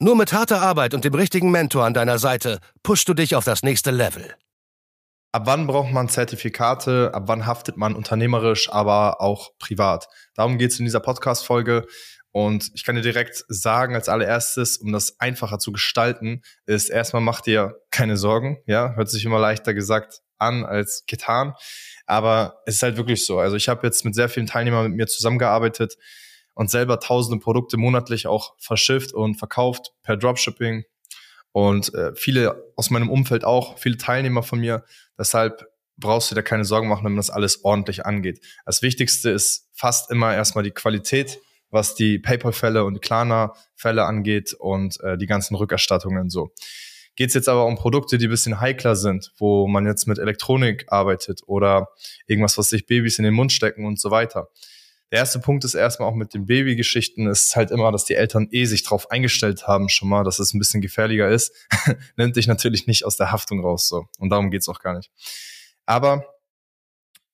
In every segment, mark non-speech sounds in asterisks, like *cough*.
Nur mit harter Arbeit und dem richtigen Mentor an deiner Seite pushst du dich auf das nächste Level. Ab wann braucht man Zertifikate? Ab wann haftet man unternehmerisch, aber auch privat? Darum geht es in dieser Podcast-Folge. Und ich kann dir direkt sagen, als allererstes, um das einfacher zu gestalten, ist erstmal mach dir keine Sorgen. Ja, hört sich immer leichter gesagt an als getan. Aber es ist halt wirklich so. Also ich habe jetzt mit sehr vielen Teilnehmern mit mir zusammengearbeitet und selber tausende Produkte monatlich auch verschifft und verkauft per Dropshipping. Und äh, viele aus meinem Umfeld auch, viele Teilnehmer von mir. Deshalb brauchst du dir keine Sorgen machen, wenn man das alles ordentlich angeht. Das Wichtigste ist fast immer erstmal die Qualität, was die PayPal-Fälle und Klarna-Fälle angeht und äh, die ganzen Rückerstattungen so. Geht es jetzt aber um Produkte, die ein bisschen heikler sind, wo man jetzt mit Elektronik arbeitet oder irgendwas, was sich Babys in den Mund stecken und so weiter der erste Punkt ist erstmal auch mit den Babygeschichten, ist halt immer, dass die Eltern eh sich drauf eingestellt haben schon mal, dass es ein bisschen gefährlicher ist, *laughs* nimmt dich natürlich nicht aus der Haftung raus so. Und darum geht's auch gar nicht. Aber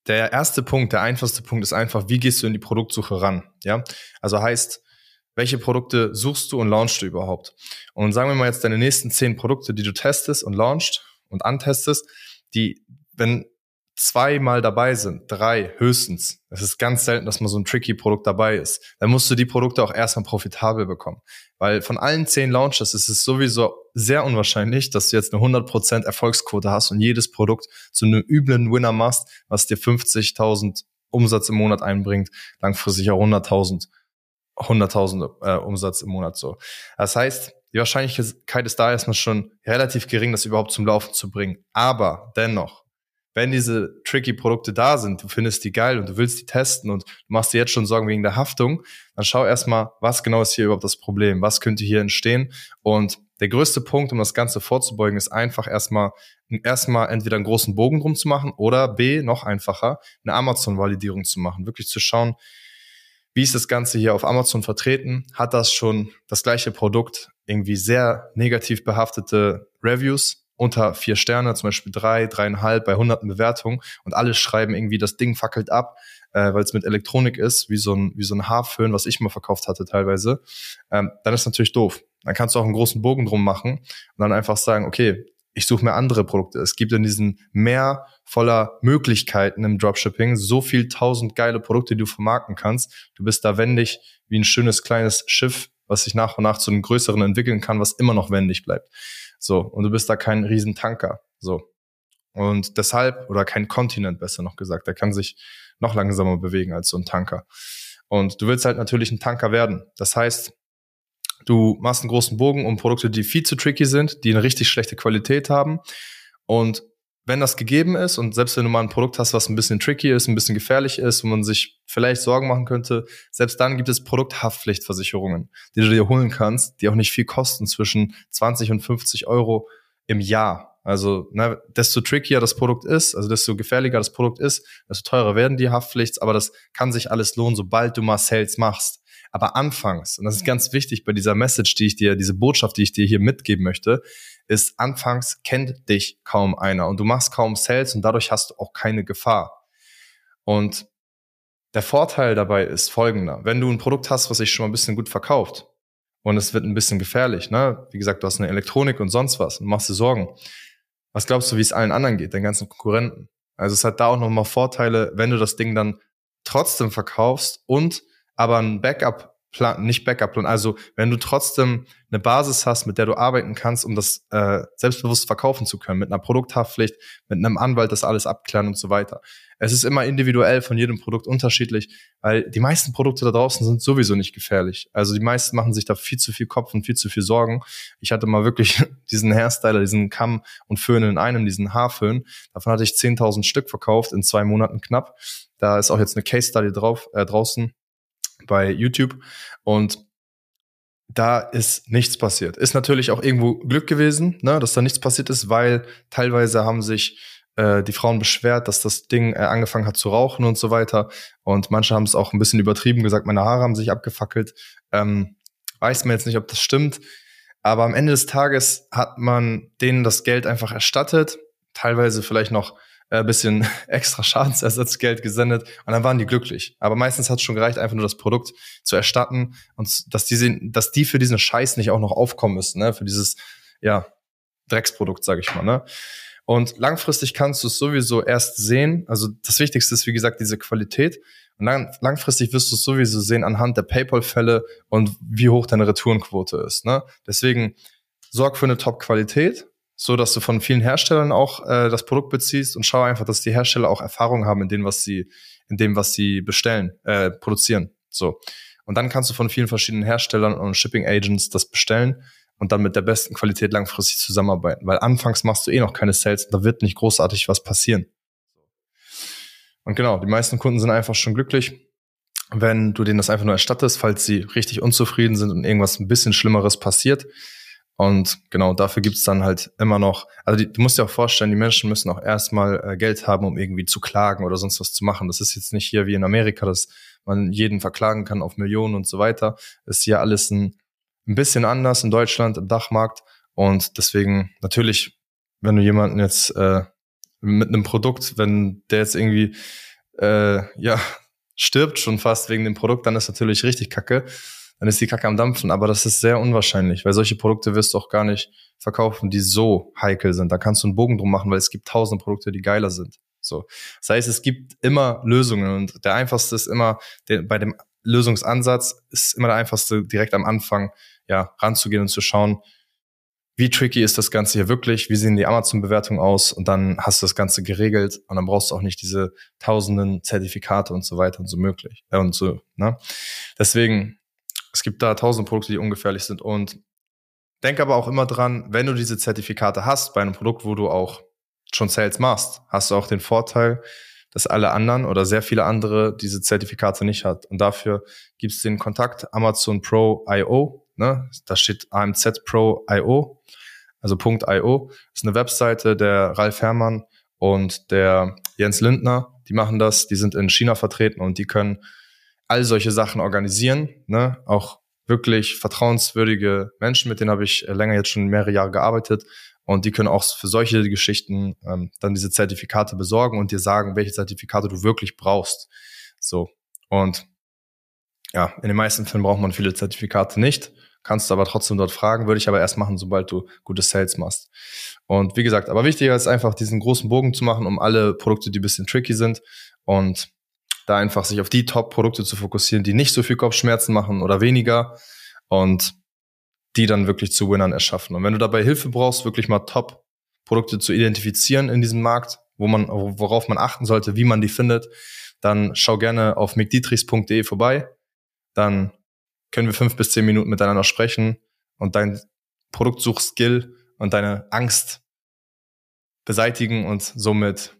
der erste Punkt, der einfachste Punkt ist einfach, wie gehst du in die Produktsuche ran? Ja, also heißt, welche Produkte suchst du und launchst du überhaupt? Und sagen wir mal jetzt deine nächsten zehn Produkte, die du testest und launchst und antestest, die, wenn zweimal dabei sind, drei höchstens, es ist ganz selten, dass mal so ein tricky Produkt dabei ist, dann musst du die Produkte auch erstmal profitabel bekommen. Weil von allen zehn Launches ist es sowieso sehr unwahrscheinlich, dass du jetzt eine 100% Erfolgsquote hast und jedes Produkt zu einem üblen Winner machst, was dir 50.000 Umsatz im Monat einbringt, langfristig auch 100.000 100.000 äh, Umsatz im Monat so. Das heißt, die Wahrscheinlichkeit ist da erstmal schon relativ gering, das überhaupt zum Laufen zu bringen. Aber dennoch, wenn diese tricky Produkte da sind, du findest die geil und du willst die testen und du machst dir jetzt schon Sorgen wegen der Haftung, dann schau erstmal, was genau ist hier überhaupt das Problem? Was könnte hier entstehen? Und der größte Punkt, um das Ganze vorzubeugen, ist einfach erstmal, erstmal entweder einen großen Bogen drum zu machen oder B, noch einfacher, eine Amazon-Validierung zu machen. Wirklich zu schauen, wie ist das Ganze hier auf Amazon vertreten? Hat das schon das gleiche Produkt irgendwie sehr negativ behaftete Reviews? Unter vier Sterne, zum Beispiel drei, dreieinhalb bei hunderten Bewertungen und alle schreiben irgendwie, das Ding fackelt ab, äh, weil es mit Elektronik ist, wie so ein, wie so ein Haarföhn, was ich mal verkauft hatte teilweise, ähm, dann ist natürlich doof. Dann kannst du auch einen großen Bogen drum machen und dann einfach sagen, okay, ich suche mir andere Produkte. Es gibt in diesen Meer voller Möglichkeiten im Dropshipping so viel tausend geile Produkte, die du vermarkten kannst. Du bist da wendig wie ein schönes kleines Schiff, was sich nach und nach zu einem größeren entwickeln kann, was immer noch wendig bleibt. So, und du bist da kein Riesentanker. So. Und deshalb, oder kein Kontinent besser noch gesagt, der kann sich noch langsamer bewegen als so ein Tanker. Und du willst halt natürlich ein Tanker werden. Das heißt, du machst einen großen Bogen um Produkte, die viel zu tricky sind, die eine richtig schlechte Qualität haben. Und wenn das gegeben ist und selbst wenn du mal ein Produkt hast, was ein bisschen tricky ist, ein bisschen gefährlich ist, wo man sich vielleicht Sorgen machen könnte, selbst dann gibt es Produkthaftpflichtversicherungen, die du dir holen kannst, die auch nicht viel kosten, zwischen 20 und 50 Euro im Jahr. Also ne, desto trickier das Produkt ist, also desto gefährlicher das Produkt ist, desto teurer werden die Haftpflichts, aber das kann sich alles lohnen, sobald du mal Sales machst. Aber anfangs, und das ist ganz wichtig bei dieser Message, die ich dir, diese Botschaft, die ich dir hier mitgeben möchte, ist, anfangs kennt dich kaum einer und du machst kaum Sales und dadurch hast du auch keine Gefahr. Und der Vorteil dabei ist folgender. Wenn du ein Produkt hast, was sich schon mal ein bisschen gut verkauft und es wird ein bisschen gefährlich, ne? Wie gesagt, du hast eine Elektronik und sonst was und machst dir Sorgen. Was glaubst du, wie es allen anderen geht, den ganzen Konkurrenten? Also es hat da auch nochmal Vorteile, wenn du das Ding dann trotzdem verkaufst und aber ein Backup Plan, nicht Backup-Plan. Also wenn du trotzdem eine Basis hast, mit der du arbeiten kannst, um das äh, selbstbewusst verkaufen zu können, mit einer Produkthaftpflicht, mit einem Anwalt das alles abklären und so weiter. Es ist immer individuell von jedem Produkt unterschiedlich, weil die meisten Produkte da draußen sind sowieso nicht gefährlich. Also die meisten machen sich da viel zu viel Kopf und viel zu viel Sorgen. Ich hatte mal wirklich *laughs* diesen Hairstyler, diesen Kamm und Föhn in einem, diesen Haarföhn. Davon hatte ich 10.000 Stück verkauft in zwei Monaten knapp. Da ist auch jetzt eine Case Study drauf äh, draußen bei YouTube. Und da ist nichts passiert. Ist natürlich auch irgendwo Glück gewesen, ne, dass da nichts passiert ist, weil teilweise haben sich äh, die Frauen beschwert, dass das Ding äh, angefangen hat zu rauchen und so weiter. Und manche haben es auch ein bisschen übertrieben gesagt, meine Haare haben sich abgefackelt. Ähm, weiß man jetzt nicht, ob das stimmt. Aber am Ende des Tages hat man denen das Geld einfach erstattet, teilweise vielleicht noch äh, bisschen *laughs* extra Schadensersatzgeld gesendet und dann waren die glücklich. Aber meistens hat es schon gereicht, einfach nur das Produkt zu erstatten und dass die, dass die für diesen Scheiß nicht auch noch aufkommen müssen, ne? für dieses ja, Drecksprodukt, sage ich mal. Ne? Und langfristig kannst du es sowieso erst sehen. Also das Wichtigste ist, wie gesagt, diese Qualität. Und dann langfristig wirst du es sowieso sehen anhand der PayPal-Fälle und wie hoch deine Retourenquote ist. Ne? Deswegen sorg für eine Top-Qualität, so dass du von vielen Herstellern auch äh, das Produkt beziehst und schau einfach, dass die Hersteller auch Erfahrung haben in dem, was sie, in dem, was sie bestellen, äh, produzieren. So. Und dann kannst du von vielen verschiedenen Herstellern und Shipping Agents das bestellen und dann mit der besten Qualität langfristig zusammenarbeiten. Weil anfangs machst du eh noch keine Sales und da wird nicht großartig was passieren. Und genau, die meisten Kunden sind einfach schon glücklich, wenn du denen das einfach nur erstattest, falls sie richtig unzufrieden sind und irgendwas ein bisschen Schlimmeres passiert. Und genau, dafür gibt's dann halt immer noch, also die, du musst dir auch vorstellen, die Menschen müssen auch erstmal äh, Geld haben, um irgendwie zu klagen oder sonst was zu machen. Das ist jetzt nicht hier wie in Amerika, dass man jeden verklagen kann auf Millionen und so weiter. Ist hier alles ein, ein bisschen anders in Deutschland, im Dachmarkt. Und deswegen natürlich, wenn du jemanden jetzt äh, mit einem Produkt, wenn der jetzt irgendwie äh, ja stirbt schon fast wegen dem Produkt, dann ist natürlich richtig kacke. Dann ist die Kacke am Dampfen, aber das ist sehr unwahrscheinlich, weil solche Produkte wirst du auch gar nicht verkaufen, die so heikel sind. Da kannst du einen Bogen drum machen, weil es gibt tausend Produkte, die geiler sind. So. Das heißt, es gibt immer Lösungen und der einfachste ist immer, der, bei dem Lösungsansatz ist immer der einfachste, direkt am Anfang, ja, ranzugehen und zu schauen, wie tricky ist das Ganze hier wirklich, wie sehen die Amazon-Bewertungen aus und dann hast du das Ganze geregelt und dann brauchst du auch nicht diese tausenden Zertifikate und so weiter und so möglich äh, und so. Ne? Deswegen, es gibt da tausend Produkte, die ungefährlich sind und denk aber auch immer dran, wenn du diese Zertifikate hast bei einem Produkt, wo du auch schon Sales machst, hast du auch den Vorteil, dass alle anderen oder sehr viele andere diese Zertifikate nicht hat. Und dafür gibt es den Kontakt Amazon Pro IO Ne? Da steht AMZ Pro IO, also .io. ist eine Webseite der Ralf Herrmann und der Jens Lindner. Die machen das, die sind in China vertreten und die können all solche Sachen organisieren. Ne? Auch wirklich vertrauenswürdige Menschen, mit denen habe ich länger jetzt schon mehrere Jahre gearbeitet. Und die können auch für solche Geschichten ähm, dann diese Zertifikate besorgen und dir sagen, welche Zertifikate du wirklich brauchst. So. Und ja, in den meisten Fällen braucht man viele Zertifikate nicht kannst du aber trotzdem dort fragen, würde ich aber erst machen, sobald du gute Sales machst. Und wie gesagt, aber wichtiger ist einfach diesen großen Bogen zu machen, um alle Produkte, die ein bisschen tricky sind und da einfach sich auf die Top-Produkte zu fokussieren, die nicht so viel Kopfschmerzen machen oder weniger und die dann wirklich zu Winnern erschaffen. Und wenn du dabei Hilfe brauchst, wirklich mal Top-Produkte zu identifizieren in diesem Markt, wo man, worauf man achten sollte, wie man die findet, dann schau gerne auf mcdietrichs.de vorbei. Dann können wir fünf bis zehn Minuten miteinander sprechen und dein Produktsuchskill und deine Angst beseitigen und somit